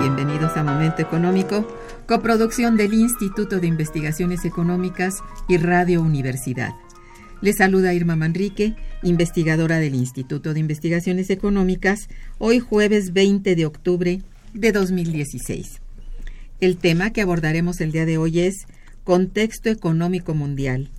Bienvenidos a Momento Económico, coproducción del Instituto de Investigaciones Económicas y Radio Universidad. Les saluda Irma Manrique, investigadora del Instituto de Investigaciones Económicas, hoy jueves 20 de octubre de 2016. El tema que abordaremos el día de hoy es Contexto Económico Mundial.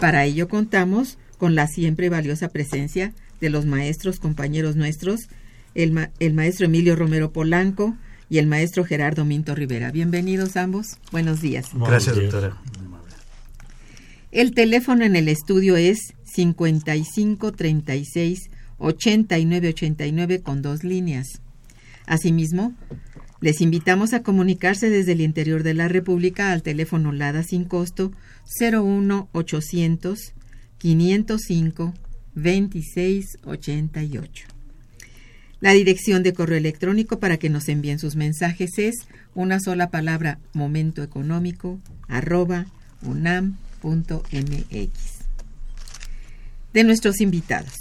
Para ello contamos con la siempre valiosa presencia de los maestros compañeros nuestros, el, maestro Emilio Romero Polanco y el maestro Gerardo Minto Rivera. Bienvenidos ambos. Buenos días. Gracias, doctora. El teléfono en el estudio es 55 36 89 89 con dos líneas. Asimismo, les invitamos a comunicarse desde el interior de la República al teléfono LADA sin costo 01 800 505 26 88. La dirección de correo electrónico para que nos envíen sus mensajes es una sola palabra momentoeconómico arroba unam.mx. De nuestros invitados.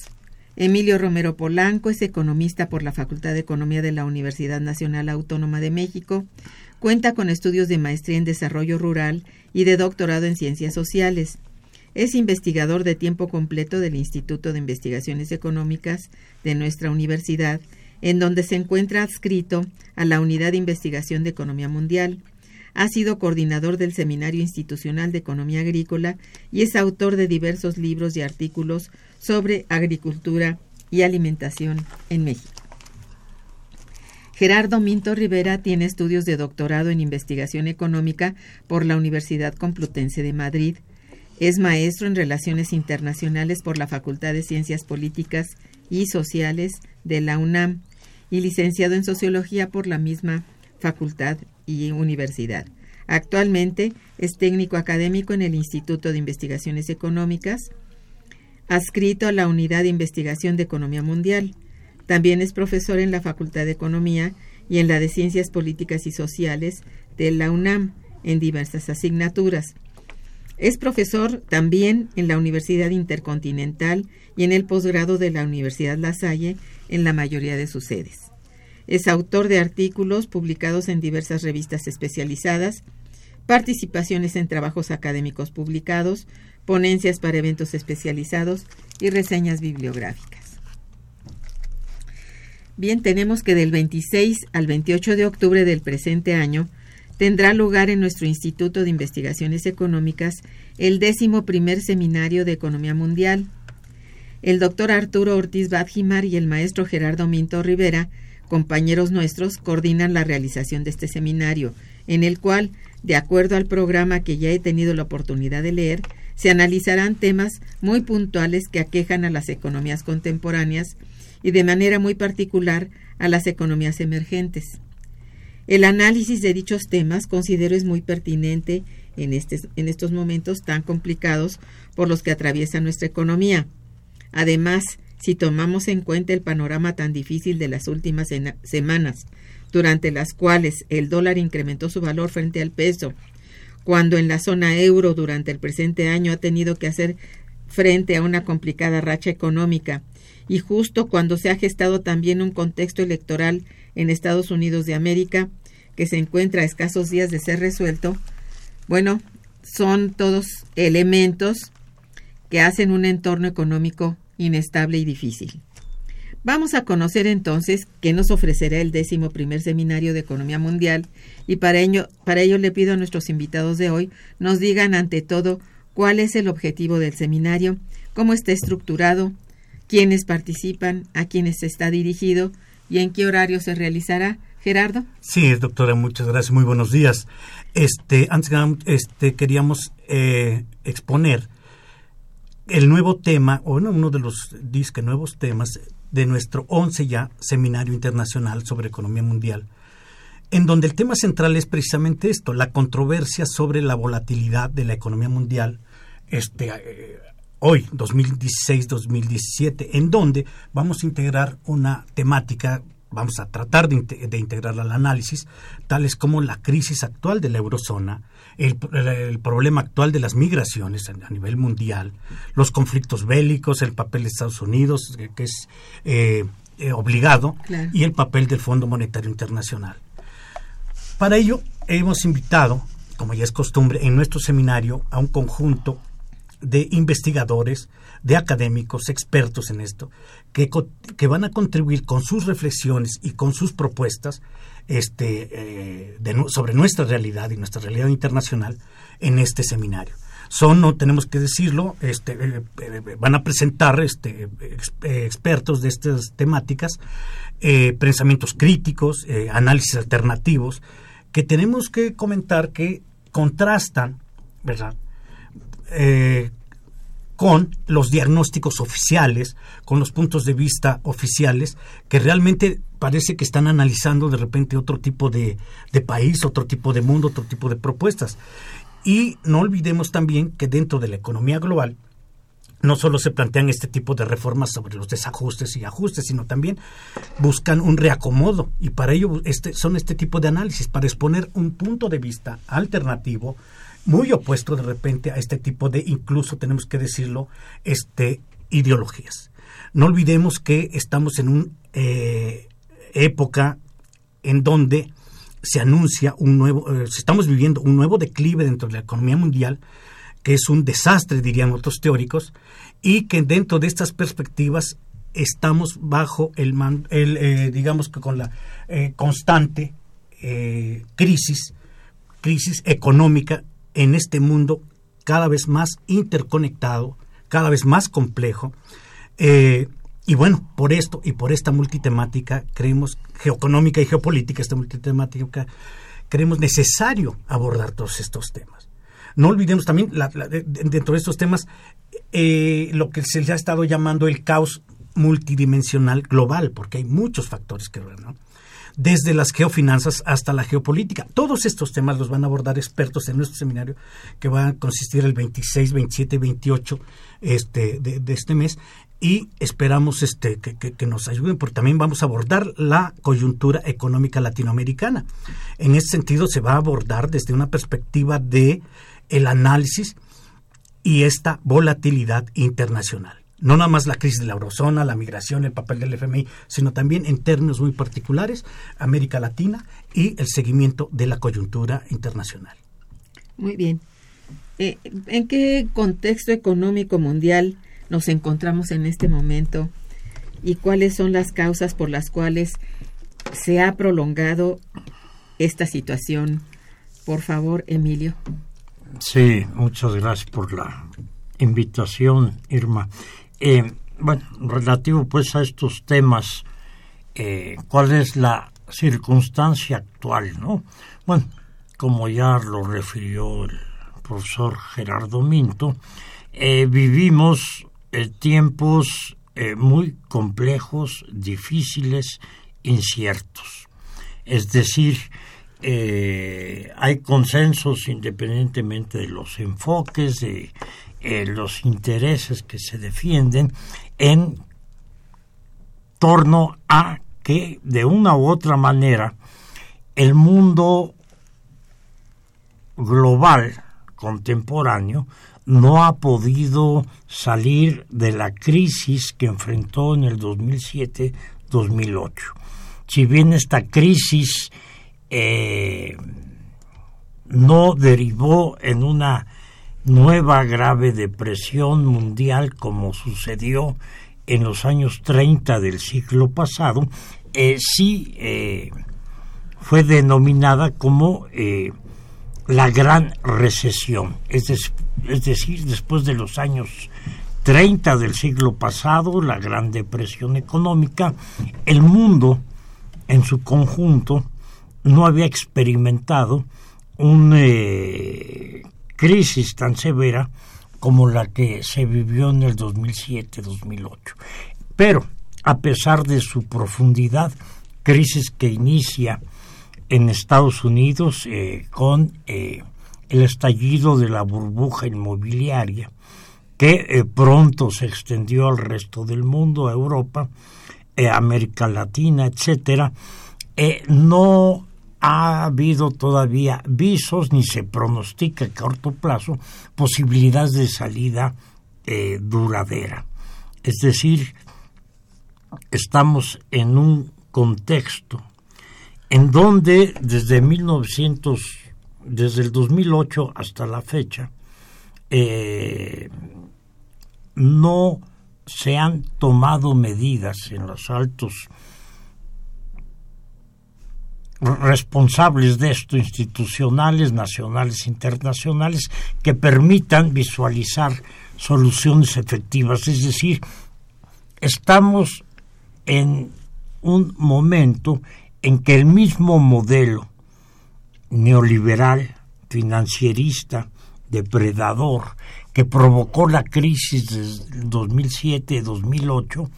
Emilio Romero Polanco es economista por la Facultad de Economía de la Universidad Nacional Autónoma de México. Cuenta con estudios de maestría en desarrollo rural y de doctorado en ciencias sociales. Es investigador de tiempo completo del Instituto de Investigaciones Económicas de nuestra universidad, en donde se encuentra adscrito a la Unidad de Investigación de Economía Mundial. Ha sido coordinador del Seminario Institucional de Economía Agrícola y es autor de diversos libros y artículos sobre agricultura y alimentación en México. Gerardo Minto Rivera tiene estudios de doctorado en investigación económica por la Universidad Complutense de Madrid es maestro en Relaciones Internacionales por la Facultad de Ciencias Políticas y Sociales de la UNAM y licenciado en Sociología por la misma facultad y universidad. Actualmente es técnico académico en el Instituto de Investigaciones Económicas, adscrito a la Unidad de Investigación de Economía Mundial. También es profesor en la Facultad de Economía y en la de Ciencias Políticas y Sociales de la UNAM en diversas asignaturas. Es profesor también en la Universidad Intercontinental y en el posgrado de la Universidad La Salle en la mayoría de sus sedes. Es autor de artículos publicados en diversas revistas especializadas, participaciones en trabajos académicos publicados, ponencias para eventos especializados y reseñas bibliográficas. Bien, tenemos que del 26 al 28 de octubre del presente año tendrá lugar en nuestro Instituto de Investigaciones Económicas el décimo primer seminario de Economía Mundial. El doctor Arturo Ortiz Badjimar y el maestro Gerardo Minto Rivera, compañeros nuestros, coordinan la realización de este seminario, en el cual, de acuerdo al programa que ya he tenido la oportunidad de leer, se analizarán temas muy puntuales que aquejan a las economías contemporáneas y de manera muy particular a las economías emergentes. El análisis de dichos temas considero es muy pertinente en, este, en estos momentos tan complicados por los que atraviesa nuestra economía. Además, si tomamos en cuenta el panorama tan difícil de las últimas semanas, durante las cuales el dólar incrementó su valor frente al peso, cuando en la zona euro durante el presente año ha tenido que hacer frente a una complicada racha económica, y justo cuando se ha gestado también un contexto electoral en Estados Unidos de América, que se encuentra a escasos días de ser resuelto, bueno, son todos elementos que hacen un entorno económico inestable y difícil. Vamos a conocer entonces qué nos ofrecerá el décimo primer seminario de economía mundial y para ello, para ello le pido a nuestros invitados de hoy nos digan ante todo cuál es el objetivo del seminario, cómo está estructurado, quiénes participan, a quiénes está dirigido y en qué horario se realizará. Gerardo. Sí, doctora, muchas gracias. Muy buenos días. Este, antes este, queríamos eh, exponer el nuevo tema, o uno de los disque nuevos temas de nuestro 11 ya Seminario Internacional sobre Economía Mundial, en donde el tema central es precisamente esto, la controversia sobre la volatilidad de la economía mundial, este, eh, hoy, 2016-2017, en donde vamos a integrar una temática vamos a tratar de, de, integrarla al análisis, tales como la crisis actual de la eurozona, el, problema actual de las migraciones a, nivel mundial, los conflictos bélicos, el papel de Estados Unidos, que, es eh, eh, obligado, y el papel del Fondo Monetario Internacional. Para ello, hemos invitado, como ya es costumbre, en nuestro seminario a un conjunto de investigadores, de académicos, expertos en esto, que, que van a contribuir con sus reflexiones y con sus propuestas este, eh, sobre nuestra realidad y nuestra realidad internacional en este seminario. Son, no tenemos que decirlo, este, eh, eh, van a presentar este, expertos de estas temáticas, pensamientos críticos, análisis alternativos, que tenemos que comentar que contrastan, ¿verdad? Con los diagnósticos oficiales, con los puntos de vista oficiales, que realmente parece que están analizando de repente otro tipo de, país, otro tipo de mundo, otro tipo de propuestas. Y no olvidemos también que dentro de la economía global, no solo se plantean este tipo de reformas sobre los desajustes y ajustes, sino también buscan un reacomodo y para ello este, son este tipo de análisis, para exponer un punto de vista alternativo, muy opuesto de repente a este tipo de, incluso tenemos que decirlo, este, ideologías. No olvidemos que estamos en una eh, época en donde se anuncia un nuevo, eh, estamos viviendo un nuevo declive dentro de la economía mundial, que es un desastre, dirían otros teóricos, y que dentro de estas perspectivas estamos bajo el, el eh, digamos que con la constante crisis, crisis económica en este mundo cada vez más interconectado, cada vez más complejo. Eh, y bueno, por esto y por esta multitemática, creemos, geoeconómica y geopolítica, esta multitemática, creemos necesario abordar todos estos temas. No olvidemos también, dentro de estos temas, eh, lo que se le ha estado llamando el caos multidimensional global, porque hay muchos factores que ¿no? Desde las geofinanzas hasta la geopolítica. Todos estos temas los van a abordar expertos en nuestro seminario que va a consistir el 26, 27 y 28 este, de, este mes y esperamos este, que, nos ayuden porque también vamos a abordar la coyuntura económica latinoamericana. En ese sentido se va a abordar desde una perspectiva de el análisis y esta volatilidad internacional no nada más la crisis de la eurozona, la migración, el papel del FMI, sino también en términos muy particulares, América Latina y el seguimiento de la coyuntura internacional. Muy bien. Eh, ¿En qué contexto económico mundial nos encontramos en este momento y cuáles son las causas por las cuales se ha prolongado esta situación? Por favor, Emilio. Sí, muchas gracias por la invitación, Irma. Eh, bueno, relativo pues a estos temas, eh, ¿cuál es la circunstancia actual, no? Bueno, como ya lo refirió el profesor Gerardo Minto, eh, vivimos tiempos muy complejos, difíciles, inciertos. Es decir, hay consensos independientemente de los enfoques, de eh, los intereses que se defienden en torno a que de una u otra manera el mundo global contemporáneo no ha podido salir de la crisis que enfrentó en el 2007-2008. Si bien esta crisis eh, no derivó en una nueva grave depresión mundial como sucedió en los años 30 del siglo pasado, eh, sí eh, fue denominada como eh, la gran recesión, es, decir, después de los años 30 del siglo pasado, la gran depresión económica, el mundo en su conjunto no había experimentado una crisis tan severa como la que se vivió en el 2007-2008. Pero, a pesar de su profundidad, crisis que inicia en Estados Unidos eh, con eh, el estallido de la burbuja inmobiliaria, que eh, pronto se extendió al resto del mundo, a Europa, América Latina, etcétera, no ha habido todavía visos ni se pronostica a corto plazo posibilidades de salida eh, duradera. Es decir, estamos en un contexto en donde desde 1900, desde el 2008 hasta la fecha, eh, no se han tomado medidas en los altos responsables de esto, institucionales, nacionales, internacionales, que permitan visualizar soluciones efectivas. Es decir, estamos en un momento en que el mismo modelo neoliberal, financierista, depredador, que provocó la crisis del 2007-2008,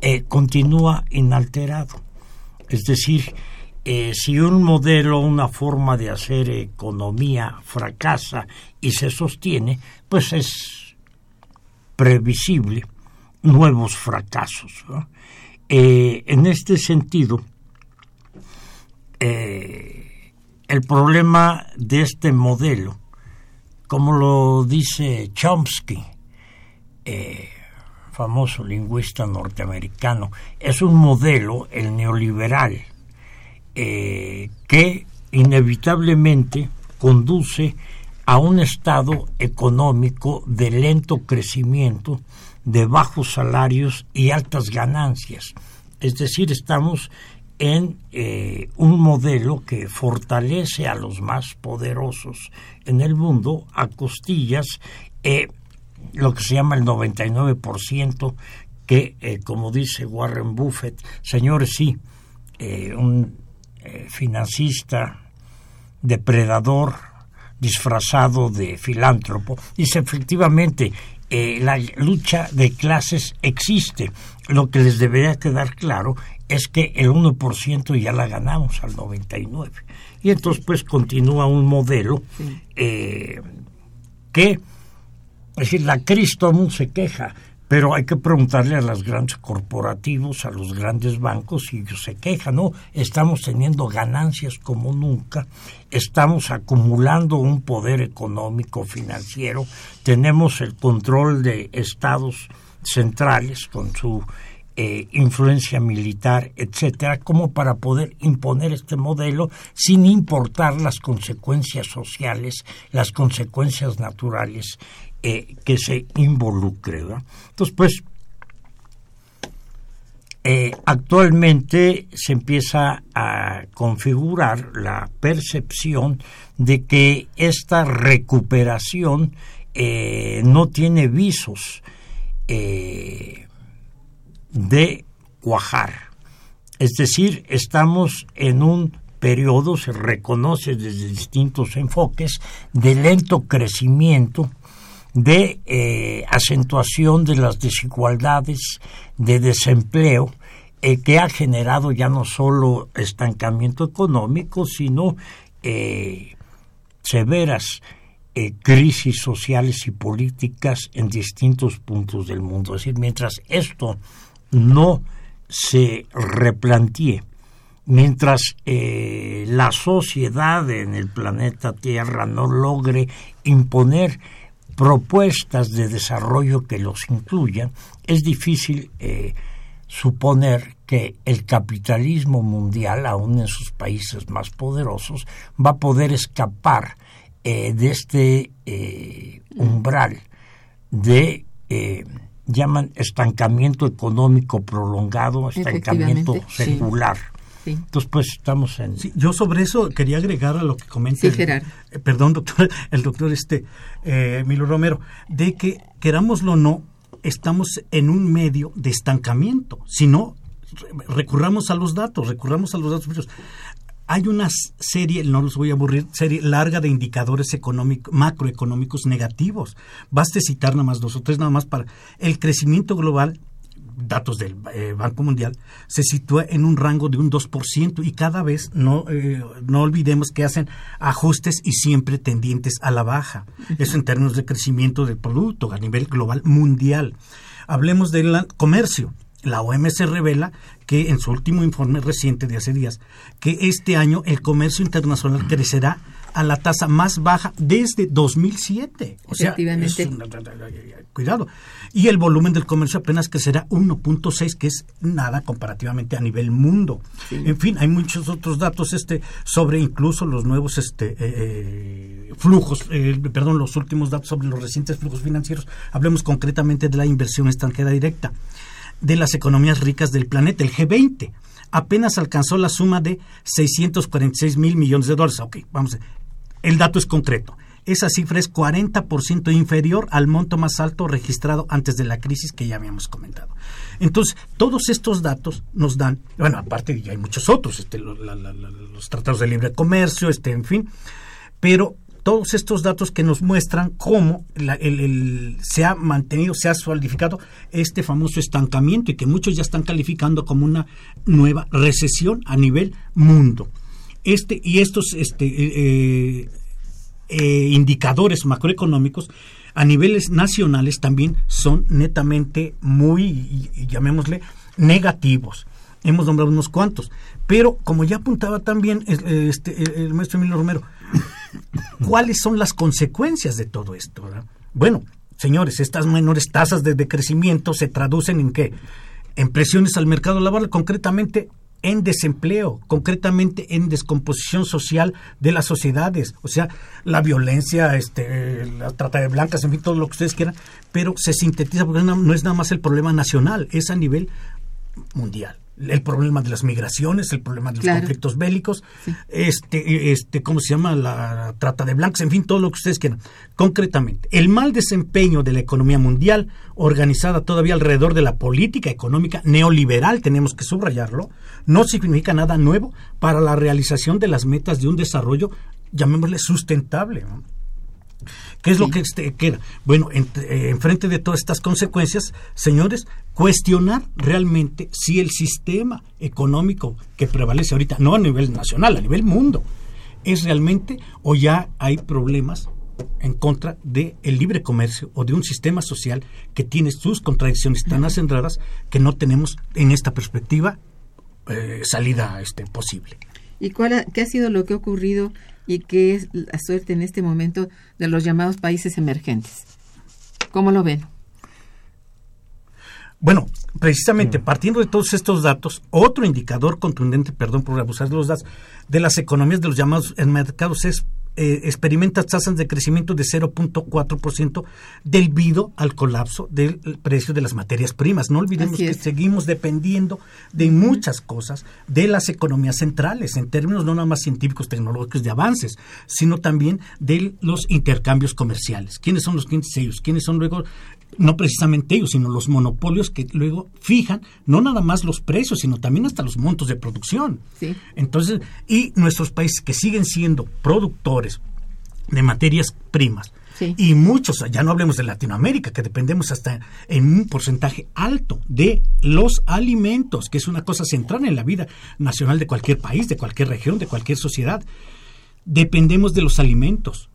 eh, continúa inalterado. Es decir, eh, si un modelo, una forma de hacer economía fracasa y se sostiene, pues es previsible nuevos fracasos. Eh, en este sentido, eh, el problema de este modelo, como lo dice Chomsky, famoso lingüista norteamericano, es un modelo, el neoliberal, eh, que inevitablemente conduce a un estado económico de lento crecimiento, de bajos salarios y altas ganancias. Es decir, estamos en eh, un modelo que fortalece a los más poderosos en el mundo a costillas eh, lo que se llama el 99%, que, como dice Warren Buffett, señores, sí, un eh, financista, depredador, disfrazado de filántropo. Dice, efectivamente, eh, la lucha de clases existe. Lo que les debería quedar claro es que el 1% ya la ganamos al 99%. Y entonces pues continúa un modelo eh, que, es decir, la el mundo se queja, pero hay que preguntarle a los grandes corporativos, a los grandes bancos, y ellos se quejan, ¿no? Estamos teniendo ganancias como nunca, estamos acumulando un poder económico, financiero, tenemos el control de estados centrales con su eh, influencia militar, etcétera, como para poder imponer este modelo sin importar las consecuencias sociales, las consecuencias naturales eh, que se involucre. Entonces, pues, eh, actualmente se empieza a configurar la percepción de que esta recuperación eh, no tiene visos de cuajar. Es decir, estamos en un periodo, se reconoce desde distintos enfoques, de lento crecimiento de eh, acentuación de las desigualdades, de desempleo, eh, que ha generado ya no solo estancamiento económico, sino eh, severas crisis sociales y políticas en distintos puntos del mundo. Es decir, mientras esto no se replantee, mientras la sociedad en el planeta Tierra no logre imponer propuestas de desarrollo que los incluyan, es difícil eh, suponer que el capitalismo mundial, aún en sus países más poderosos, va a poder escapar eh, de este eh, umbral de llaman estancamiento económico prolongado, estancamiento secular. Entonces, pues estamos en... yo sobre eso quería agregar a lo que comenta... Sí, Gerard. Eh, perdón, doctor, el doctor este, eh, Milo Romero, de que, querámoslo o no, estamos en un medio de estancamiento. Si no, recurramos a los datos, recurramos a los datos. Hay una serie, no los voy a aburrir, serie larga de indicadores económicos, macroeconómicos negativos. Baste citar nada más dos o tres nada más para el crecimiento global datos del eh, Banco Mundial, se sitúa en un rango de un 2% y cada vez no, eh, no olvidemos que hacen ajustes y siempre tendientes a la baja. Eso en términos de crecimiento del producto a nivel global mundial. Hablemos del comercio. La OMS revela que en su último informe reciente de hace días, que este año el comercio internacional crecerá a la tasa más baja desde 2007. O sea, cuidado. Y el volumen del comercio apenas crecerá 1.6, que es nada comparativamente a nivel mundo. En fin, hay muchos otros datos este sobre incluso los nuevos este eh, eh, flujos, eh, perdón, los últimos datos sobre los recientes flujos financieros. Hablemos concretamente de la inversión extranjera directa de las economías ricas del planeta, el G20 apenas alcanzó la suma de 646 mil millones de dólares. Ok, vamos a el dato es concreto. Esa cifra es 40% inferior al monto más alto registrado antes de la crisis que ya habíamos comentado. Entonces, todos estos datos nos dan, bueno, aparte ya hay muchos otros, este, los, tratados de libre comercio, este, en fin, pero todos estos datos que nos muestran cómo se ha mantenido, se ha solidificado este famoso estancamiento y que muchos ya están calificando como una nueva recesión a nivel mundo. Este, y estos este, eh, eh, eh, indicadores macroeconómicos a niveles nacionales también son netamente muy, llamémosle, negativos. Hemos nombrado unos cuantos. Pero, como ya apuntaba también este, el maestro Emilio Romero, ¿cuáles son las consecuencias de todo esto? Bueno, señores, estas menores tasas de, de crecimiento se traducen en qué? En presiones al mercado laboral, concretamente en desempleo, concretamente en descomposición social de las sociedades, o sea, la violencia, este, la trata de blancas, en fin, todo lo que ustedes quieran, pero se sintetiza porque no es nada más el problema nacional, es a nivel mundial el problema de las migraciones, el problema de los conflictos bélicos, este, este, ¿cómo se llama? La trata de blancos, en fin, todo lo que ustedes quieran. Concretamente, el mal desempeño de la economía mundial, organizada todavía alrededor de la política económica neoliberal, tenemos que subrayarlo, no significa nada nuevo para la realización de las metas de un desarrollo, llamémosle sustentable. ¿Qué es lo que este, queda? Bueno, en, eh, frente de todas estas consecuencias, señores, cuestionar realmente si el sistema económico que prevalece ahorita, no a nivel nacional, a nivel mundo, es realmente o ya hay problemas en contra del el libre comercio o de un sistema social que tiene sus contradicciones tan acendradas que no tenemos en esta perspectiva eh, salida este, posible. ¿Y cuál qué ha sido lo que ha ocurrido y qué es la suerte en este momento de los llamados países emergentes. ¿Cómo lo ven? Bueno, precisamente partiendo de todos estos datos, otro indicador contundente, perdón por abusar de los datos, de las economías de los llamados mercados es eh, experimenta tasas de crecimiento de 0.4% debido al colapso del precio de las materias primas. No olvidemos que seguimos dependiendo de muchas cosas de las economías centrales, en términos no nada más científicos, tecnológicos, de avances, sino también de los intercambios comerciales. ¿Quiénes son los clientes ellos? ¿Quiénes son luego no precisamente ellos, sino los monopolios que luego fijan no nada más los precios, sino también hasta los montos de producción. Entonces, y nuestros países que siguen siendo productores de materias primas, Y muchos, ya no hablemos de Latinoamérica, que dependemos hasta en un porcentaje alto de los alimentos, que es una cosa central en la vida nacional de cualquier país, de cualquier región, de cualquier sociedad. Dependemos de los alimentos.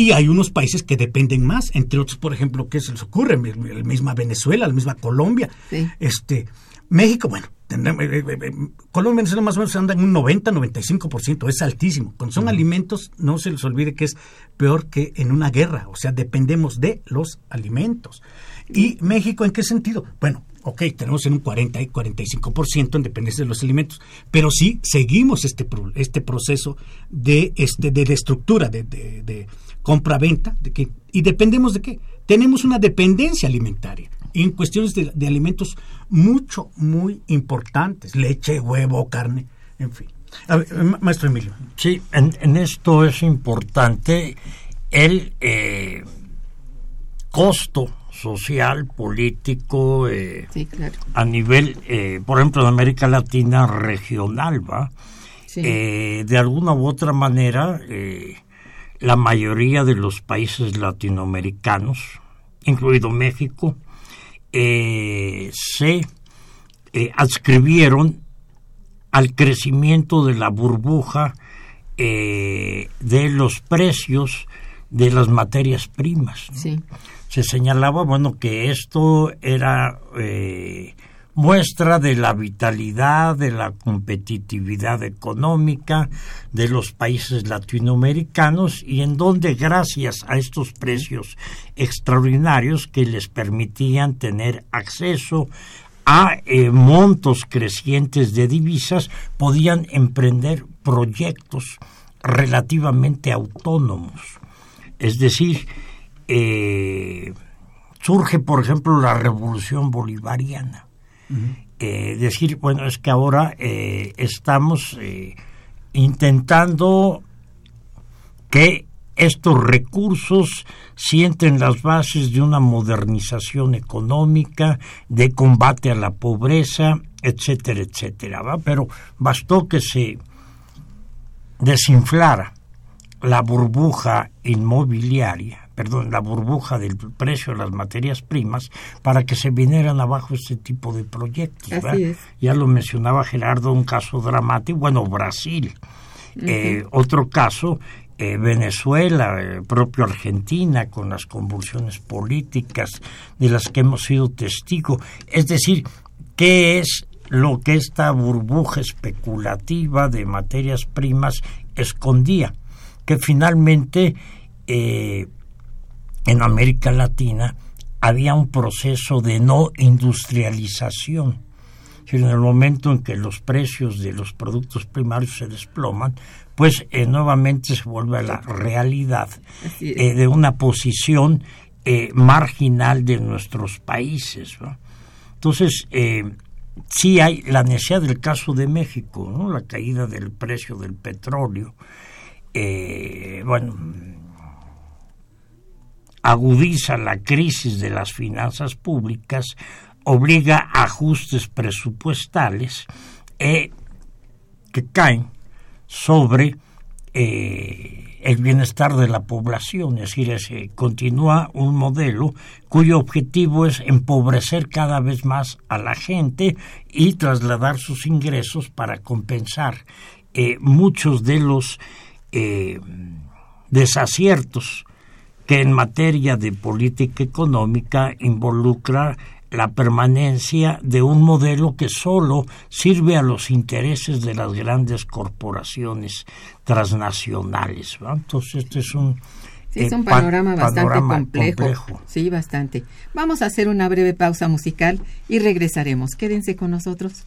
Y hay unos países que dependen más, entre otros, por ejemplo, ¿qué se les ocurre? La misma Venezuela, la misma Colombia, este México, bueno, eh, eh, eh, Colombia y Venezuela más o menos andan en un 90, 95%, es altísimo. Cuando son alimentos, no se les olvide que es peor que en una guerra, o sea, dependemos de los alimentos. ¿Y México en qué sentido? Bueno, ok, tenemos en un 40 y 45% en dependencia de los alimentos, pero sí seguimos este, este proceso de, este, de, estructura, de, de compra-venta, de ¿y dependemos de qué? Tenemos una dependencia alimentaria en cuestiones de, alimentos mucho, muy importantes, leche, huevo, carne, en fin. maestro Emilio. Sí, en, esto es importante el eh, costo social, político, eh, a nivel, eh, por ejemplo, de América Latina regional, ¿va? de alguna u otra manera, la mayoría de los países latinoamericanos, incluido México, eh, se eh, adscribieron al crecimiento de la burbuja eh, de los precios de las materias primas. Se señalaba, bueno, que esto era muestra de la vitalidad, de la competitividad económica de los países latinoamericanos y en donde gracias a estos precios extraordinarios que les permitían tener acceso a eh, montos crecientes de divisas podían emprender proyectos relativamente autónomos. Es decir, eh, surge, por ejemplo, la revolución bolivariana decir, bueno, es que ahora eh, estamos eh, intentando que estos recursos sienten las bases de una modernización económica, de combate a la pobreza, etcétera, etcétera. ¿va? Pero bastó que se desinflara la burbuja inmobiliaria perdón, la burbuja del precio de las materias primas para que se vinieran abajo este tipo de proyectos. Ya lo mencionaba Gerardo, un caso dramático, bueno, Brasil. Eh, otro caso, eh, Venezuela, eh, propio Argentina, con las convulsiones políticas de las que hemos sido testigos. Es decir, ¿qué es lo que esta burbuja especulativa de materias primas escondía? Que finalmente en América Latina había un proceso de no industrialización. En el momento en que los precios de los productos primarios se desploman, pues eh, nuevamente se vuelve a la realidad eh, de una posición eh, marginal de nuestros países. Entonces, sí hay la necesidad del caso de México, ¿no? la caída del precio del petróleo. bueno, agudiza la crisis de las finanzas públicas, obliga a ajustes presupuestales eh, que caen sobre eh, el bienestar de la población, es decir, se continúa un modelo cuyo objetivo es empobrecer cada vez más a la gente y trasladar sus ingresos para compensar eh, muchos de los desaciertos que en materia de política económica involucra la permanencia de un modelo que solo sirve a los intereses de las grandes corporaciones transnacionales. Entonces, este es un, es un panorama bastante complejo. Sí, bastante. Vamos a hacer una breve pausa musical y regresaremos. Quédense con nosotros.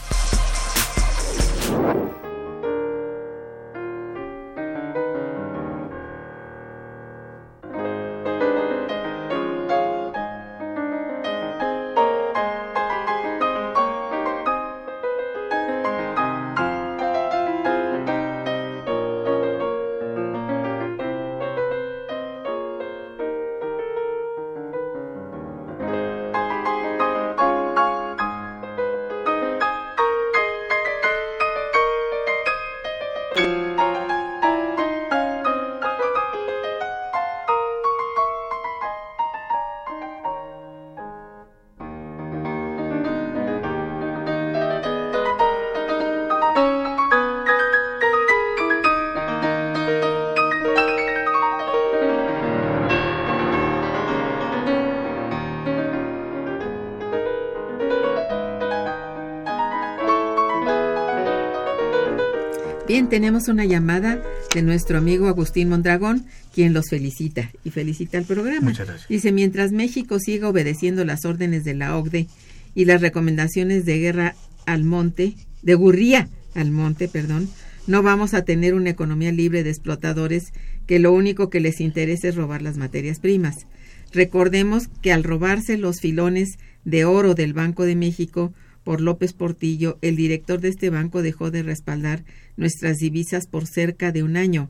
Tenemos una llamada de nuestro amigo Agustín Mondragón, quien los felicita y felicita al programa. Muchas gracias. Dice, mientras México siga obedeciendo las órdenes de la OCDE y las recomendaciones de guerra al monte, de gurría al monte, perdón, no vamos a tener una economía libre de explotadores que lo único que les interesa es robar las materias primas. Recordemos que al robarse los filones de oro del Banco de México por López Portillo, el director de este banco dejó de respaldar nuestras divisas por cerca de un año.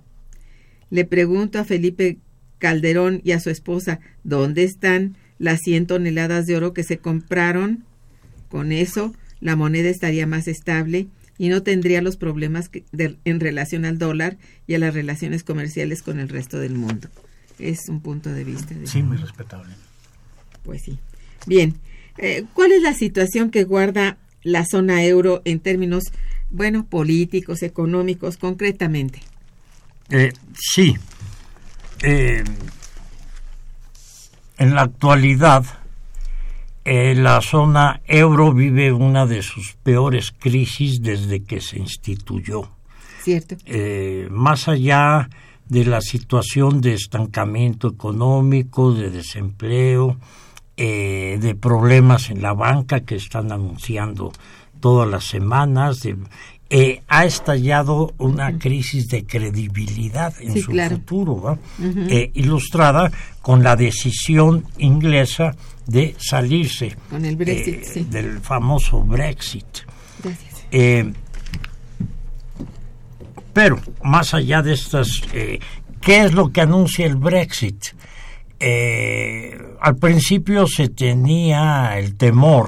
Le pregunto a Felipe Calderón y a su esposa, ¿dónde están las 100 toneladas de oro que se compraron? Con eso, la moneda estaría más estable y no tendría los problemas que- de- en relación al dólar y a las relaciones comerciales con el resto del mundo. Es un punto de vista. de- Sí, muy respetable. Pues sí. Bien, eh, ¿cuál es la situación que guarda la zona euro en términos, bueno, políticos, económicos, concretamente? Eh, sí. Eh, en la actualidad, eh, la zona euro vive una de sus peores crisis desde que se instituyó. ¿Cierto? Más allá de la situación de estancamiento económico, de desempleo, eh, de problemas en la banca que están anunciando todas las semanas, de- eh, ha estallado una crisis de credibilidad en Sí, su claro. futuro. Eh, ilustrada con la decisión inglesa de salirse Con el Brexit, sí. del famoso Brexit. Pero, más allá de estas, ¿qué es lo que anuncia el Brexit? Eh, al principio se tenía el temor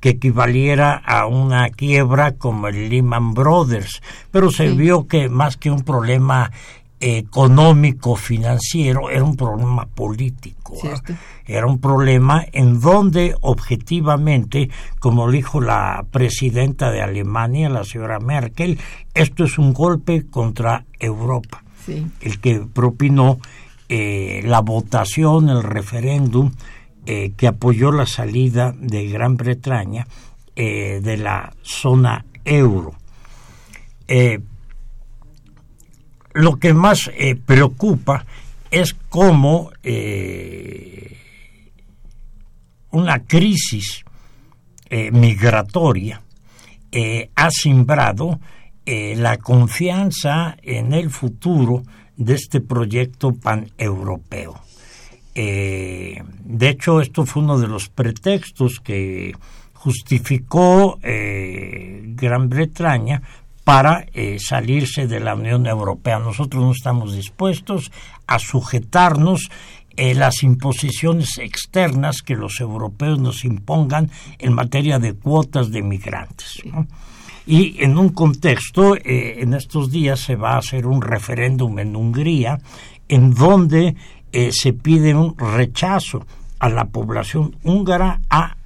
que equivaliera a una quiebra como el Lehman Brothers, pero se Sí. vio que más que un problema económico financiero era un problema político ¿ah? Era un problema en donde objetivamente, como dijo la presidenta de Alemania, la señora Merkel, esto es un golpe contra Europa, Sí. el que propinó eh, la votación, el referéndum eh, que apoyó la salida de Gran Bretaña eh, de la zona euro. Lo que más preocupa es cómo una crisis migratoria ha simbrado la confianza en el futuro de este proyecto paneuropeo. Eh, de hecho, esto fue uno de los pretextos que justificó eh, Gran Bretaña para eh, salirse de la Unión Europea. Nosotros no estamos dispuestos a sujetarnos eh, las imposiciones externas que los europeos nos impongan en materia de cuotas de migrantes. Y en un contexto, eh, en estos días se va a hacer un referéndum en Hungría en donde eh, se pide un rechazo a la población húngara a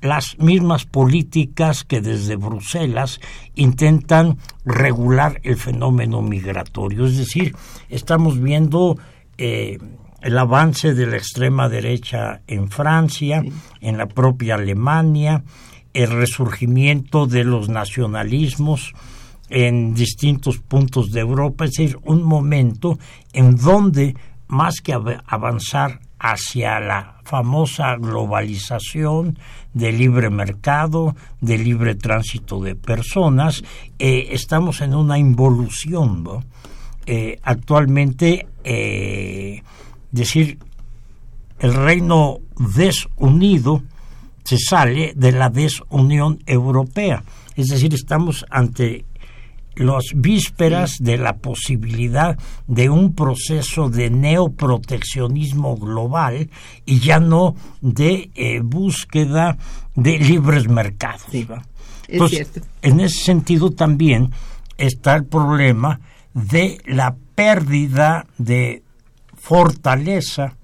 las mismas políticas que desde Bruselas intentan regular el fenómeno migratorio. Es decir, estamos viendo eh, el avance de la extrema derecha en Francia, en la propia Alemania, el resurgimiento de los nacionalismos en distintos puntos de Europa, es decir, un momento en donde más que avanzar hacia la famosa globalización de libre mercado, de libre tránsito de personas, eh, estamos en una involución. Eh, actualmente, eh, decir, el reino desunido se sale de la desunión europea. Es decir, estamos ante las vísperas de la posibilidad de un proceso de neoproteccionismo global y ya no de eh, búsqueda de libres mercados. Entonces, en ese sentido también está el problema de la pérdida de fortaleza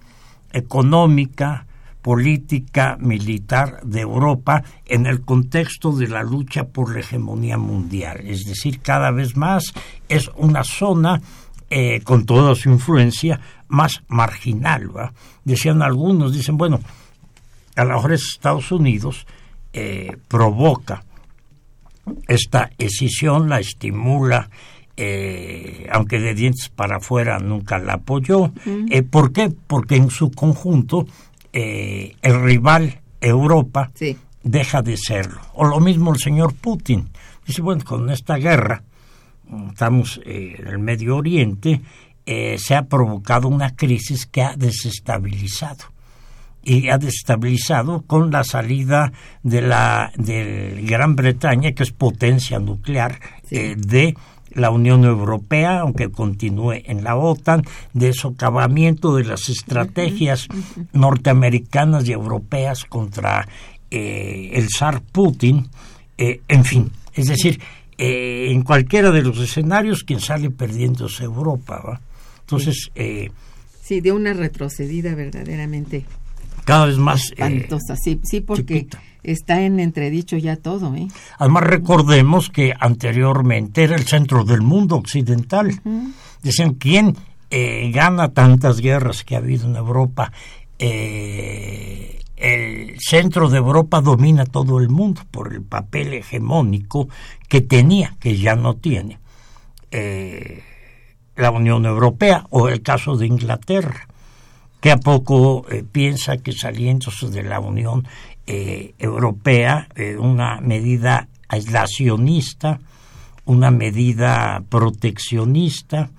económica, política militar de Europa en el contexto de la lucha por la hegemonía mundial. Es decir, cada vez más es una zona eh, con toda su influencia más marginal. Decían algunos, dicen, bueno, a lo mejor Estados Unidos eh, provoca esta escisión, la estimula, eh, aunque de dientes para afuera nunca la apoyó. ¿Por qué? Porque en su conjunto eh, el rival Europa deja de serlo. O lo mismo el señor Putin. Dice, bueno, con esta guerra, estamos eh, en el Medio Oriente, eh, se ha provocado una crisis que ha desestabilizado. Y ha desestabilizado con la salida de la de Gran Bretaña, que es potencia nuclear, de la Unión Europea, aunque continúe en la OTAN, de socavamiento de las estrategias norteamericanas y europeas contra eh, el zar Putin, eh, en fin, es decir, eh, en cualquiera de los escenarios quien sale perdiendo es Europa, ¿va? Entonces... sí, de una retrocedida verdaderamente cada vez más espantosa, sí, sí, porque está en entredicho ya todo. ¿eh? Además, recordemos que anteriormente era el centro del mundo occidental. Dicen, ¿quién eh, gana tantas guerras que ha habido en Europa? Eh, el centro de Europa domina todo el mundo por el papel hegemónico que tenía, que ya no tiene. Eh, la Unión Europea o el caso de Inglaterra, que a poco piensa que saliéndose de la Unión eh, europea, una medida aislacionista, una medida proteccionista,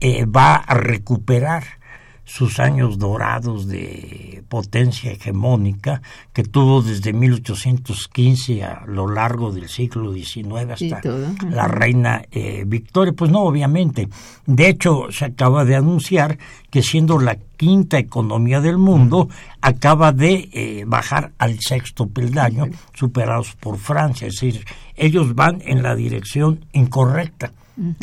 eh, va a recuperar sus años dorados de potencia hegemónica que tuvo desde 1815 a lo largo del siglo XIX hasta la reina eh, Victoria. Pues no, obviamente. De hecho, se acaba de anunciar que siendo la quinta economía del mundo, acaba de eh, bajar al sexto peldaño, superados por Francia. Es decir, ellos van en la dirección incorrecta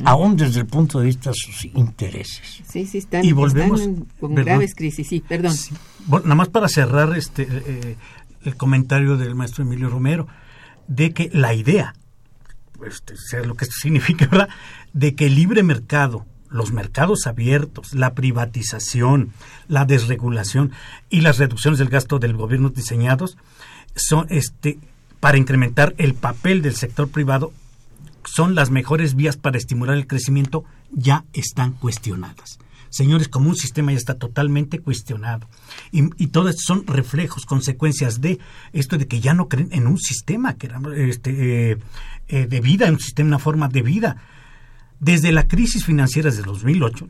aún desde el punto de vista de sus intereses. Sí, sí, están, y volvemos, con graves crisis, sí, perdón. nada más para cerrar este eh, el comentario del maestro Emilio Romero, de que la idea, este, sea lo que esto significa, ¿verdad?, de que el libre mercado, los mercados abiertos, la privatización, la desregulación y las reducciones del gasto del gobierno diseñados son este para incrementar el papel del sector privado son las mejores vías para estimular el crecimiento ya están cuestionadas. Señores, como un sistema ya está totalmente cuestionado. Y, y todo esto son reflejos, consecuencias de esto de que ya no creen en un sistema que era este, eh, eh, de vida, en un sistema, una forma de vida. Desde la crisis financiera de 2008,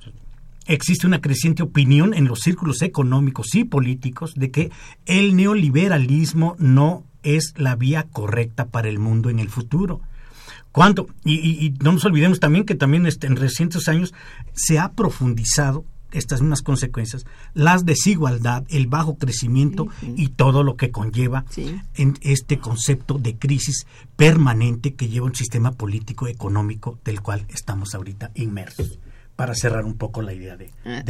existe una creciente opinión en los círculos económicos y políticos de que el neoliberalismo no es la vía correcta para el mundo en el futuro. ¿Cuánto? Y, no nos olvidemos también que también este, en recientes años se ha profundizado estas mismas consecuencias, la desigualdad, el bajo crecimiento y todo lo que conlleva en este concepto de crisis permanente que lleva un sistema político económico del cual estamos ahorita inmersos. Para cerrar un poco la idea de, ah,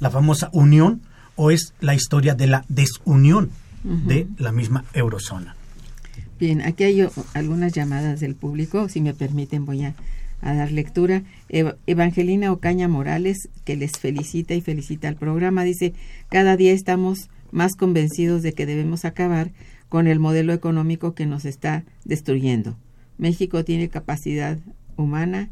la famosa unión o es la historia de la desunión de la misma eurozona. Bien, aquí hay algunas llamadas del público, si me permiten voy a, dar lectura. Evangelina Ocaña Morales, que les felicita y felicita al programa, dice, cada día estamos más convencidos de que debemos acabar con el modelo económico que nos está destruyendo. México tiene capacidad humana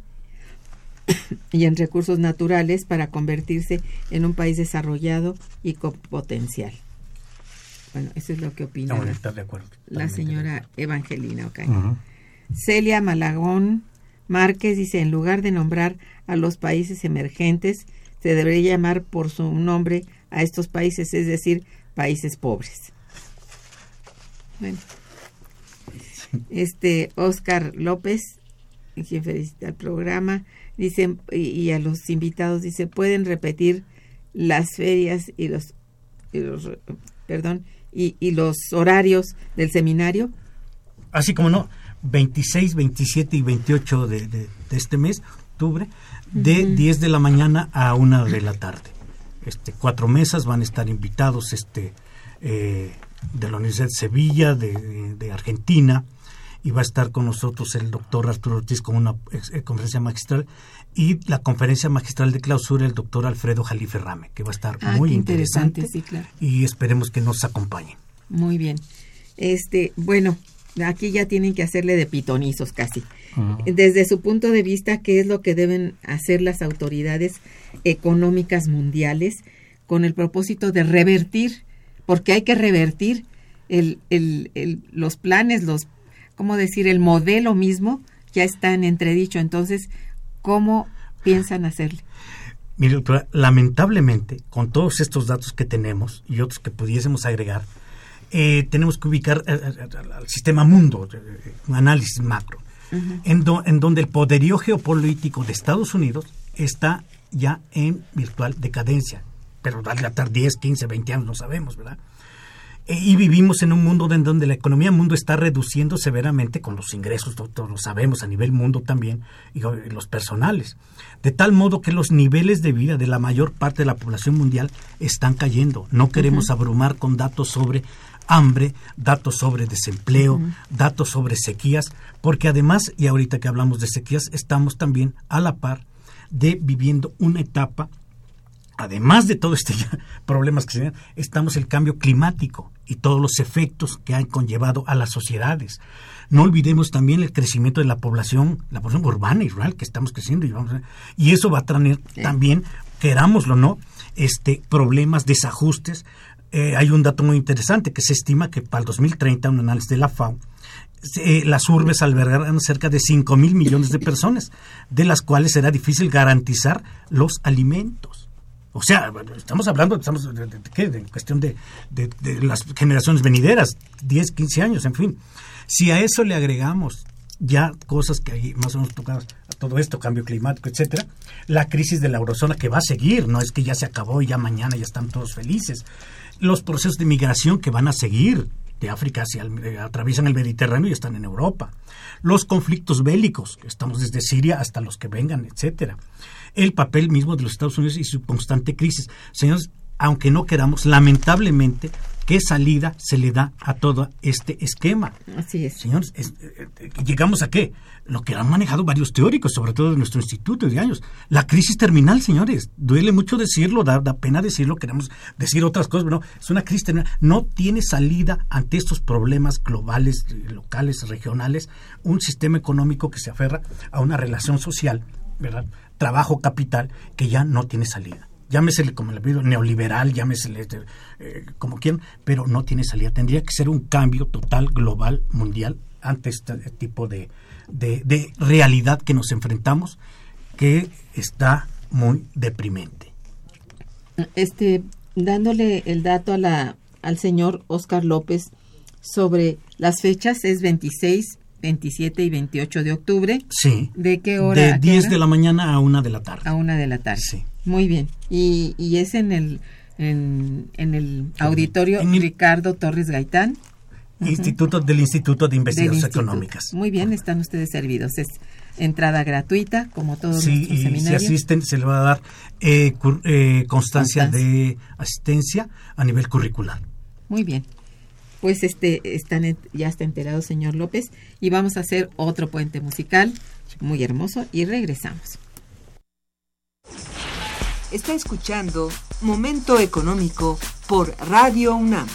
y en recursos naturales para convertirse en un país desarrollado y con potencial. Bueno, eso es lo que opina la, señora Evangelina Ocaña. Celia Malagón Márquez dice, en lugar de nombrar a los países emergentes, se debería llamar por su nombre a estos países, es decir, países pobres. Bueno. Este Oscar López, quien felicita el programa, dice, y, a los invitados, dice, pueden repetir las ferias y los, perdón, y, los horarios del seminario. Así como no, 26, 27 y 28 de, este mes, octubre, de 10 de la mañana a 1 de la tarde. Este, cuatro mesas van a estar invitados este, eh, de la Universidad de Sevilla, de Argentina, y va a estar con nosotros el doctor Arturo Ortiz con una eh, conferencia magistral y la conferencia magistral de clausura el doctor Alfredo Jalife Rame, que va a estar ah, muy interesante, y esperemos que nos acompañe. Muy bien. Este, bueno, aquí ya tienen que hacerle de pitonizos casi. Desde su punto de vista, ¿qué es lo que deben hacer las autoridades económicas mundiales con el propósito de revertir, porque hay que revertir el, el, el, los planes, los ¿cómo decir? El modelo mismo ya está en entredicho. Entonces, ¿cómo piensan hacerle? Mire, doctora, lamentablemente, con todos estos datos que tenemos y otros que pudiésemos agregar, eh, tenemos que ubicar eh, eh, al sistema mundo, un análisis macro, en, en donde el poderío geopolítico de Estados Unidos está ya en virtual decadencia. Pero darle a estar 10, 15, 20 años, no sabemos, ¿verdad? Y vivimos en un mundo en donde la economía mundo está reduciendo severamente con los ingresos, todos lo sabemos a nivel mundo también, y los personales. De tal modo que los niveles de vida de la mayor parte de la población mundial están cayendo. No queremos abrumar con datos sobre hambre, datos sobre desempleo, datos sobre sequías, porque además, y ahorita que hablamos de sequías, estamos también a la par de viviendo una etapa además de todos estos problemas que se ven, estamos el cambio climático y todos los efectos que han conllevado a las sociedades. No olvidemos también el crecimiento de la población, la población urbana y rural que estamos creciendo y vamos y eso va a traer también, querámoslo o no, este problemas, desajustes. Eh, hay un dato muy interesante que se estima que para el 2030, un análisis de la FAO, eh, las urbes albergarán cerca de 5 mil millones de personas, de las cuales será difícil garantizar los alimentos. O sea, estamos hablando estamos de, de, cuestión de, las generaciones venideras, 10, 15 años, en fin. Si a eso le agregamos ya cosas que hay más o menos tocadas a todo esto, cambio climático, etcétera, la crisis de la eurozona que va a seguir, no es que ya se acabó y ya mañana ya están todos felices. Los procesos de migración que van a seguir de África hacia el, atraviesan el Mediterráneo y están en Europa. Los conflictos bélicos, estamos desde Siria hasta los que vengan, etcétera el papel mismo de los Estados Unidos y su constante crisis. Señores, aunque no queramos, lamentablemente, ¿qué salida se le da a todo este esquema? Así es. Señores, eh, eh, ¿llegamos a qué? Lo que han manejado varios teóricos, sobre todo de nuestro instituto de años. La crisis terminal, señores. Duele mucho decirlo, da, pena decirlo, queremos decir otras cosas, pero no, es una crisis terminal. No tiene salida ante estos problemas globales, locales, regionales, un sistema económico que se aferra a una relación social, ¿verdad? Trabajo capital que ya no tiene salida. Llámesele como pido, neoliberal, llámesele eh, como quieran, pero no tiene salida. Tendría que ser un cambio total, global, mundial, ante este tipo de, de, realidad que nos enfrentamos, que está muy deprimente. Este, dándole el dato a la, al señor Oscar López sobre las fechas, es 26, 27 y 28 de octubre. Sí. ¿De qué hora? De 10 de la mañana a 1 de la tarde. A 1 de la tarde. Sí. Muy bien. Y, y es en el, en, el auditorio Ricardo Torres Gaitán. Instituto del Instituto de Investigaciones Económicas. Muy bien, están ustedes servidos. Es entrada gratuita, como todos Sí, nuestros y si seminarios. asisten se le va a dar eh, cur- eh, constancia Constancia. de asistencia a nivel curricular. Muy bien. Pues este están ya está enterado, señor López, y vamos a hacer otro puente musical muy hermoso y regresamos. Está escuchando Momento Económico por Radio UNAM.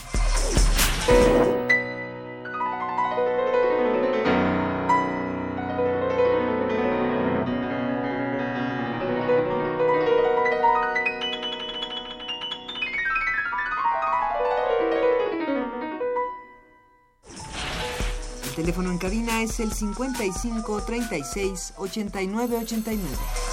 Es el 55 36 89 89.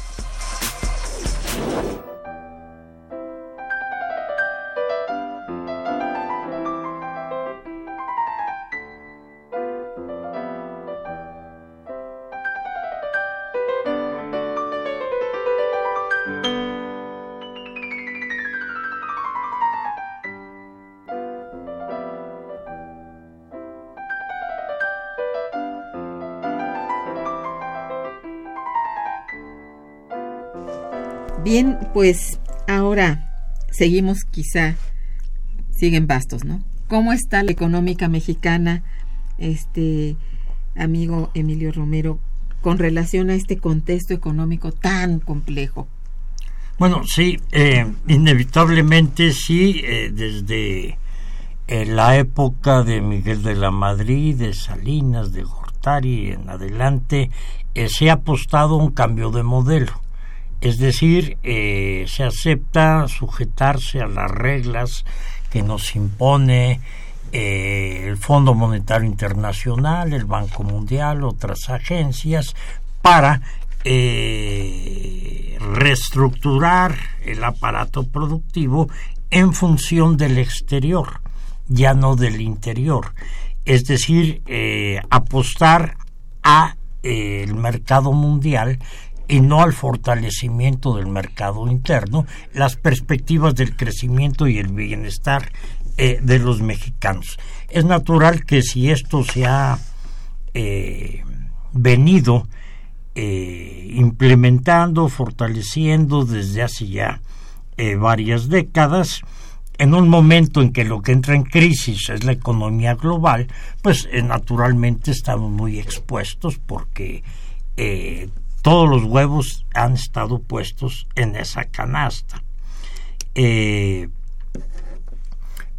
Bien, pues ahora seguimos quizá, siguen bastos, ¿no? ¿Cómo está la económica mexicana, este amigo Emilio Romero, con relación a este contexto económico tan complejo? Bueno, sí, eh, inevitablemente sí, eh, desde eh, la época de Miguel de la Madrid, de Salinas, de Gortari en adelante, se ha apostado un cambio de modelo. Es decir, eh, se acepta sujetarse a las reglas que nos impone eh, el Fondo Monetario Internacional, el Banco Mundial, otras agencias, para eh, reestructurar el aparato productivo en función del exterior, ya no del interior. Es decir, apostar a el mercado mundial y no al fortalecimiento del mercado interno, las perspectivas del crecimiento y el bienestar eh, de los mexicanos. Es natural que si esto se ha eh, venido eh, implementando, fortaleciendo desde hace ya varias décadas, en un momento en que lo que entra en crisis es la economía global, pues naturalmente estamos muy expuestos porque todos los huevos han estado puestos en esa canasta. Eh,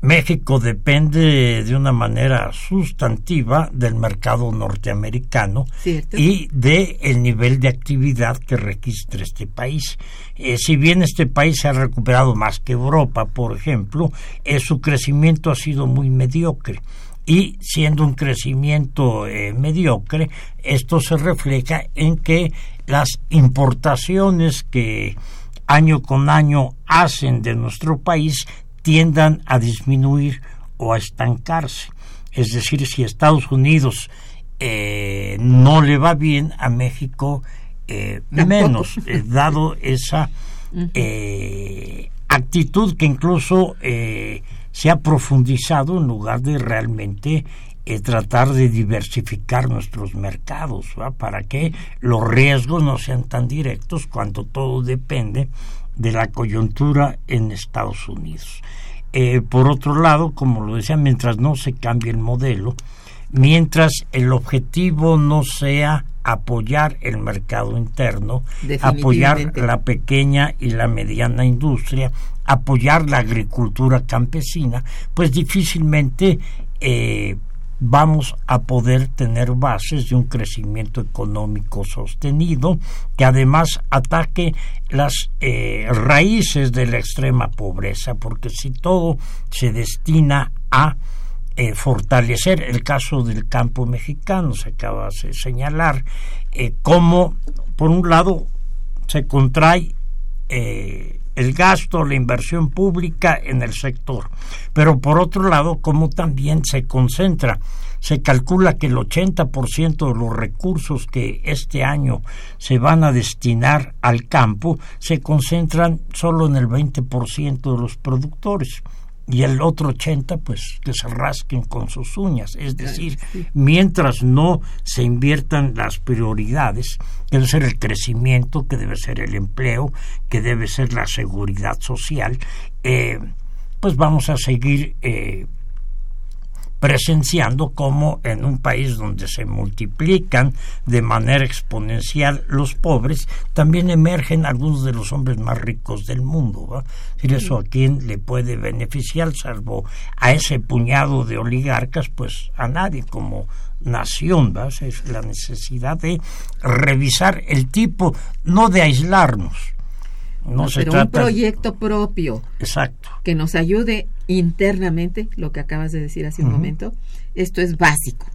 México depende de una manera sustantiva del mercado norteamericano Cierto. y de el nivel de actividad que registra este país. Eh, si bien este país se ha recuperado más que Europa, por ejemplo, eh, su crecimiento ha sido muy mediocre y siendo un crecimiento eh, mediocre, esto se refleja en que las importaciones que año con año hacen de nuestro país tiendan a disminuir o a estancarse. Es decir, si Estados Unidos eh, no le va bien a México, eh, menos, eh, dado esa eh, actitud que incluso eh, se ha profundizado en lugar de realmente eh, tratar de diversificar nuestros mercados, ¿va? para que los riesgos no sean tan directos cuando todo depende de la coyuntura en Estados Unidos. Eh, por otro lado, como lo decía, mientras no se cambie el modelo, mientras el objetivo no sea apoyar el mercado interno, apoyar la pequeña y la mediana industria, apoyar la agricultura campesina, pues difícilmente eh, vamos a poder tener bases de un crecimiento económico sostenido que además ataque las eh, raíces de la extrema pobreza, porque si todo se destina a eh, fortalecer el caso del campo mexicano, se acaba de señalar, eh, cómo por un lado se contrae el gasto, la inversión pública en el sector, pero por otro lado, como también se concentra. Se calcula que el 80% de los recursos que este año se van a destinar al campo se concentran solo en el 20% de los productores y el otro 80 pues que se rasquen con sus uñas. Es decir mientras no se inviertan las prioridades que debe ser el crecimiento que debe ser el empleo que debe ser la seguridad social eh, pues vamos a seguir eh, presenciando cómo en un país donde se multiplican de manera exponencial los pobres, también emergen algunos de los hombres más ricos del mundo. decir, eso a quién le puede beneficiar, salvo a ese puñado de oligarcas, pues a nadie como nación, ¿va? Es la necesidad de revisar el tipo, no de aislarnos. No, se pero trata un proyecto propio exacto. que nos ayude internamente, lo que acabas de decir hace un momento, esto es básico,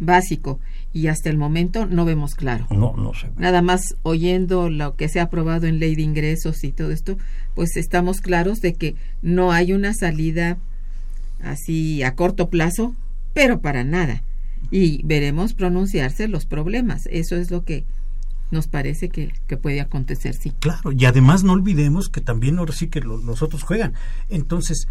básico, y hasta el momento no vemos claro. No, no se ve. Nada más oyendo lo que se ha aprobado en ley de ingresos y todo esto, pues estamos claros de que no hay una salida así a corto plazo, pero para nada. Y veremos pronunciarse los problemas. Eso es lo que nos parece que, que puede acontecer, sí. Claro, y además no olvidemos que también ahora sí que lo- los otros juegan. Entonces,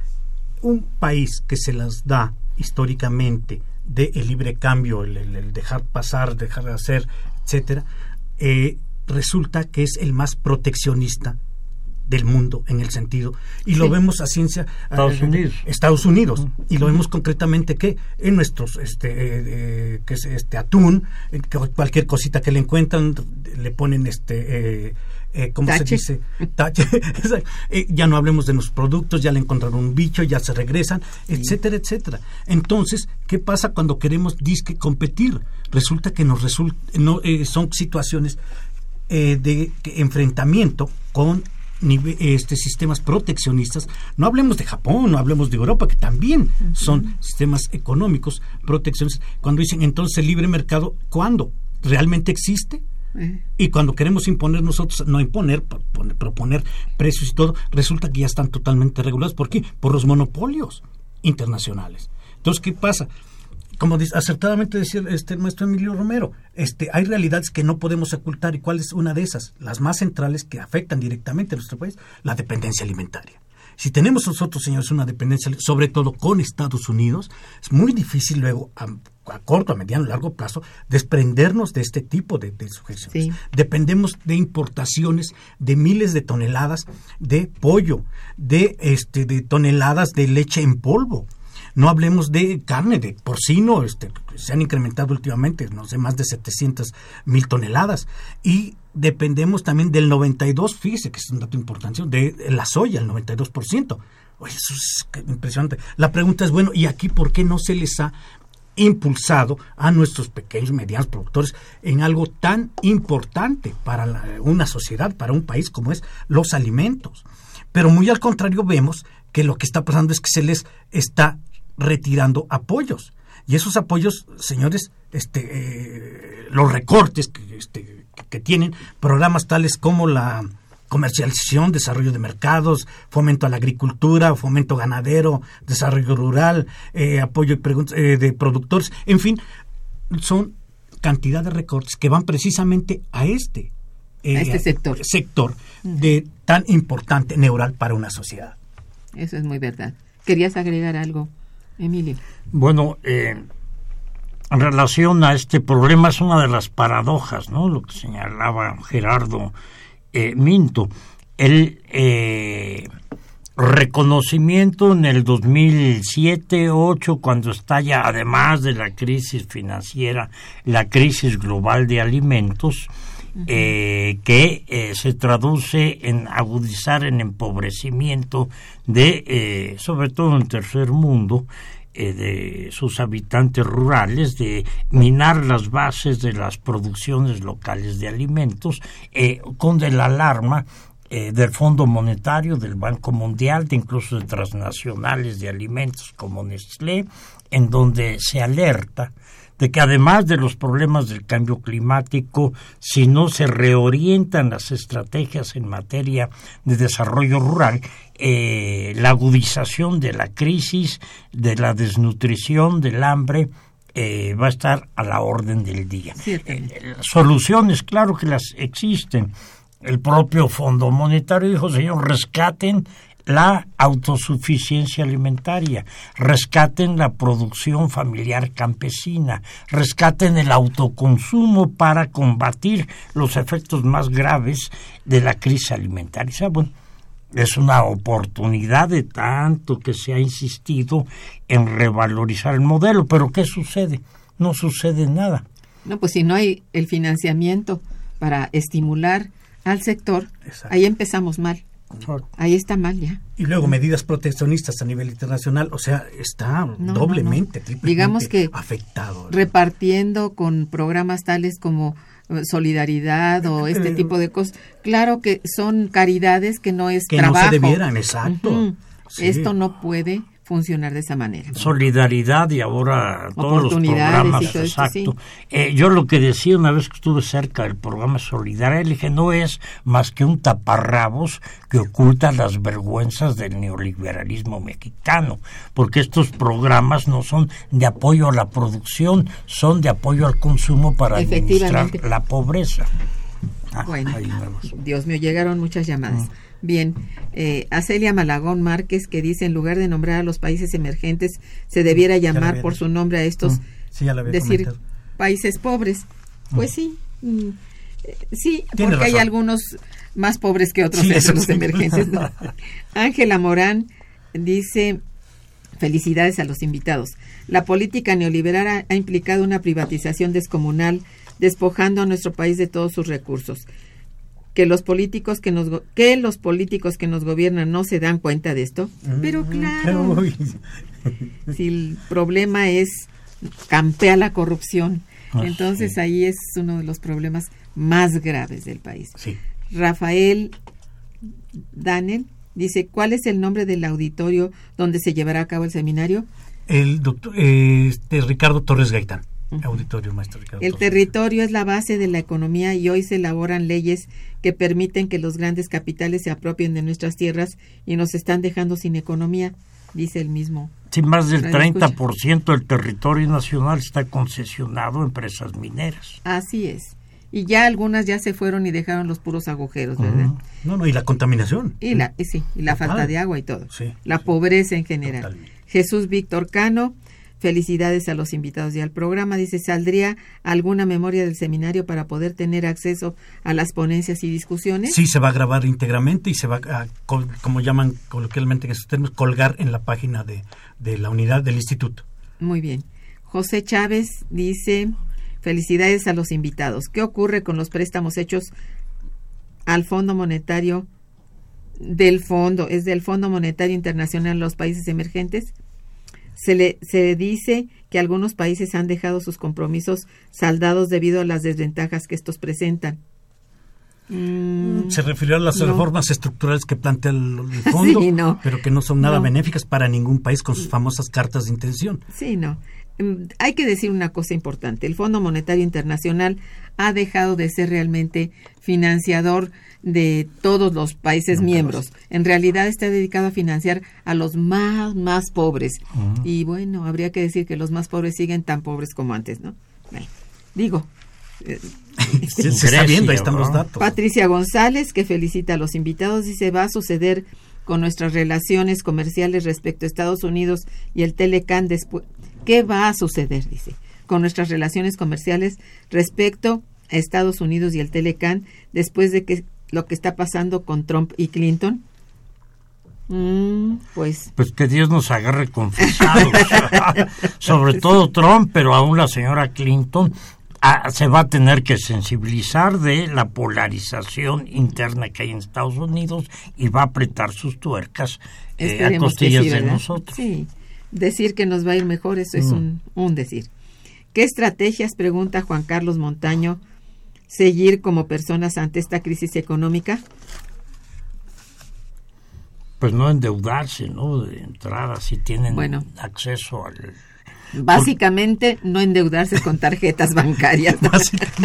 un país que se las da históricamente de el libre cambio, el, el- el dejar pasar, dejar de hacer, etcétera, eh, resulta que es el más proteccionista del mundo en el sentido y lo Sí. vemos a ciencia Estados eh, Unidos. Estados Unidos y lo vemos concretamente que en nuestros este eh, eh, que es este atún cualquier cosita que le encuentran le ponen este eh, eh, ¿cómo Tache. se dice? Tache. Eh, ya no hablemos de los productos, ya le encontraron un bicho, ya se regresan, etcétera, etcétera. Entonces, ¿qué pasa cuando queremos disque competir? Resulta que nos resulta, no, eh, son situaciones eh, de enfrentamiento con este, sistemas proteccionistas. No hablemos de Japón, no hablemos de Europa, que también son sistemas económicos proteccionistas. Cuando dicen entonces el libre mercado, ¿cuándo? ¿Realmente existe? Eh, Y cuando queremos imponer nosotros, no imponer, proponer, precios y todo, resulta que ya están totalmente regulados. ¿Por qué? Por los monopolios internacionales. Entonces, ¿qué pasa? Como acertadamente decía este maestro Emilio Romero, este, hay realidades que no podemos ocultar. ¿Y cuál es una de esas? Las más centrales que afectan directamente a nuestro país, la dependencia alimentaria. Si tenemos nosotros, señores, una dependencia, sobre todo con Estados Unidos, es muy difícil luego, a, a corto, a mediano, largo plazo, desprendernos de este tipo de, de sujeciones. Sí. Dependemos de importaciones de miles de toneladas de pollo, de, este, de toneladas de leche en polvo. No hablemos de carne, de porcino, este, se han incrementado últimamente, no sé, más de 700 mil toneladas. Y dependemos también del 92, fíjese que es un dato importante, de la soya, el 92%. Oye, eso es impresionante. La pregunta es, bueno, ¿y aquí por qué no se les ha impulsado a nuestros pequeños y medianos productores en algo tan importante para una sociedad, para un país como es los alimentos? Pero muy al contrario vemos que lo que está pasando es que se les está retirando apoyos. Y esos apoyos, señores, este, eh, los recortes que, este, que tienen programas tales como la comercialización, desarrollo de mercados, fomento a la agricultura, fomento ganadero, desarrollo rural, eh, apoyo eh, de productores, en fin, son cantidad de recortes que van precisamente a este, eh, A este sector. sector de tan importante neural para una sociedad. Eso es muy verdad. ¿Querías agregar algo, Emilio? Bueno, eh, en relación a este problema es una de las paradojas, ¿no? Lo que señalaba Gerardo eh, Minto. El eh, reconocimiento en el 2007-2008, cuando estalla, además de la crisis financiera, la crisis global de alimentos, eh, que eh, se traduce en agudizar en empobrecimiento de, eh, sobre todo en tercer mundo, eh, de sus habitantes rurales, de minar las bases de las producciones locales de alimentos, eh, con el alarma eh, del Fondo Monetario, del Banco Mundial, de incluso de transnacionales de alimentos como Nestlé, en donde se alerta de que además de los problemas del cambio climático, si no se reorientan las estrategias en materia de desarrollo rural, eh, la agudización de la crisis, de la desnutrición, del hambre, eh, va a estar a la orden del día. Ciertamente. Eh, soluciones, claro que las existen. El propio Fondo Monetario dijo, señor, rescaten la autosuficiencia alimentaria, rescaten la producción familiar campesina, rescaten el autoconsumo para combatir los efectos más graves de la crisis alimentaria. O sea, bueno, es una oportunidad de tanto que se ha insistido en revalorizar el modelo, pero ¿qué sucede? No sucede nada. No, pues si no hay el financiamiento para estimular al sector, Exacto. ahí empezamos mal. Ahí está mal ya. Y luego medidas proteccionistas a nivel internacional, o sea, está no, doblemente, no. triplemente Digamos que afectado. Repartiendo con programas tales como eh, solidaridad o este Eh, tipo de cosas. Claro que son caridades que no es Que no se trabajo. debieran, exacto. Sí. Esto no puede funcionar de esa manera. solidaridad y ahora todos los programas esto, exacto Eh, yo lo que decía una vez que estuve cerca del programa Solidaridad dije no es más que un taparrabos que oculta las vergüenzas del neoliberalismo mexicano porque estos programas no son de apoyo a la producción son de apoyo al consumo para administrar la pobreza Ah, Bueno. Dios mío, llegaron muchas llamadas. Bien, eh, a Celia Malagón Márquez que dice en lugar de nombrar a los países emergentes se debiera llamar había por su nombre a estos, Mm, sí, ya decir comentado. países pobres. Pues sí, mm, eh, sí, Tiene porque hay algunos más pobres que otros Sí, los emergentes. Ángela Morán dice Felicidades a los invitados. La política neoliberal ha, ha implicado una privatización descomunal, despojando a nuestro país de todos sus recursos. Que los políticos que nos que los políticos que nos gobiernan no se dan cuenta de esto. Pero claro, Uy, si el problema es campea la corrupción, Ah, entonces ahí es uno de los problemas más graves del país. sí. Rafael Daniel dice, ¿cuál es el nombre del auditorio donde se llevará a cabo el seminario? El doctor este, Ricardo Torres Gaitán, auditorio maestro Ricardo El territorio es la base de la economía y hoy se elaboran leyes que permiten que los grandes capitales se apropien de nuestras tierras y nos están dejando sin economía, dice el mismo. Sí, más del Radio escucha. 30% del territorio nacional está concesionado a empresas mineras. Así es. Y ya algunas ya se fueron y dejaron los puros agujeros, ¿verdad? No, no, y la contaminación. Y la, y sí, y la Total. falta de agua y todo. Sí, la sí. pobreza en general. Totalmente. Jesús Víctor Cano, Felicidades a los invitados y al programa. Dice, ¿saldría alguna memoria del seminario para poder tener acceso a las ponencias y discusiones? Sí, se va a grabar íntegramente y se va a, como llaman coloquialmente en esos términos, colgar en la página de, de la unidad del instituto. Muy bien. José Chávez dice, felicidades a los invitados. ¿Qué ocurre con los préstamos hechos al Fondo Monetario del Fondo, es del Fondo Monetario Internacional los países emergentes? Se, le, se dice que algunos países han dejado sus compromisos saldados debido a las desventajas que estos presentan. Mm, se refirió a las reformas estructurales que plantea el, fondo, pero que no son nada benéficas para ningún país con sus famosas cartas de intención. Sí, no. Mm, hay que decir una cosa importante. El Fondo Monetario Internacional ha dejado de ser realmente financiador de todos los países miembros. En realidad está dedicado a financiar a los más, más pobres. Y bueno, habría que decir que los más pobres siguen tan pobres como antes, ¿no? digo. Eh, se, está viendo, ahí están los datos. Patricia González, que felicita a los invitados, dice, va a suceder con nuestras relaciones comerciales respecto a Estados Unidos y el Telecan después. ¿Qué va a suceder? Dice, con nuestras relaciones comerciales respecto a Estados Unidos y el Telecan después de que lo que está pasando con Trump y Clinton? Mm, pues. Pues que Dios nos agarre confesados. Sobre todo Trump, pero aún la señora Clinton ah, se va a tener que sensibilizar de la polarización interna que hay en Estados Unidos y va a apretar sus tuercas eh, a costillas de nosotros. Sí, decir que nos va a ir mejor, eso es mm. un, un decir. ¿Qué estrategias, pregunta Juan Carlos Montaño, seguir como personas ante esta crisis económica? Pues no endeudarse, ¿no? De entrada, si tienen acceso al... Básicamente, no endeudarse con tarjetas bancarias.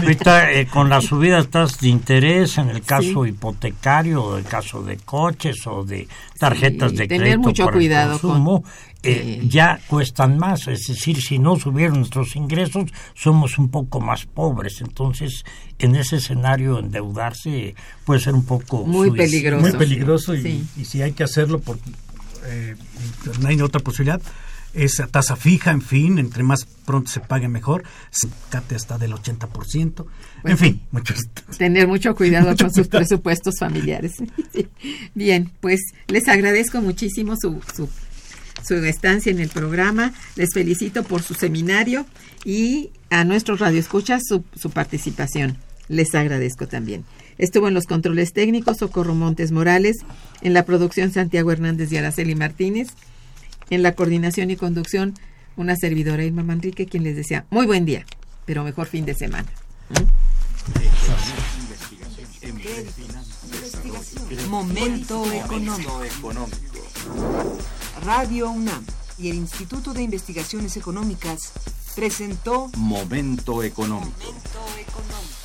Ahorita, eh, con las subidas tasas de interés, en el caso hipotecario, o el caso de coches o de tarjetas de crédito tener mucho cuidado consumo, eh, ya cuestan más, es decir, si no subieron nuestros ingresos, somos un poco más pobres. Entonces, en ese escenario, endeudarse puede ser un poco muy peligroso. Muy peligroso y, si hay que hacerlo, por, eh, no hay otra posibilidad. Es a tasa fija, en fin, entre más pronto se pague mejor, se cate hasta del 80%. en fin, muchos. Tener mucho cuidado con sus presupuestos familiares. Bien, pues les agradezco muchísimo su, su su estancia en el programa. Les felicito por su seminario y a nuestros radioescuchas su, su participación. Les agradezco también. Estuvo en los controles técnicos Socorro Montes Morales, en la producción Santiago Hernández y Araceli Martínez, en la coordinación y conducción una servidora Irma Manrique, quien les decía muy buen día, pero mejor fin de semana. Momento económico. Radio UNAM y el Instituto de Investigaciones Económicas presentó Momento económico. Momento económico.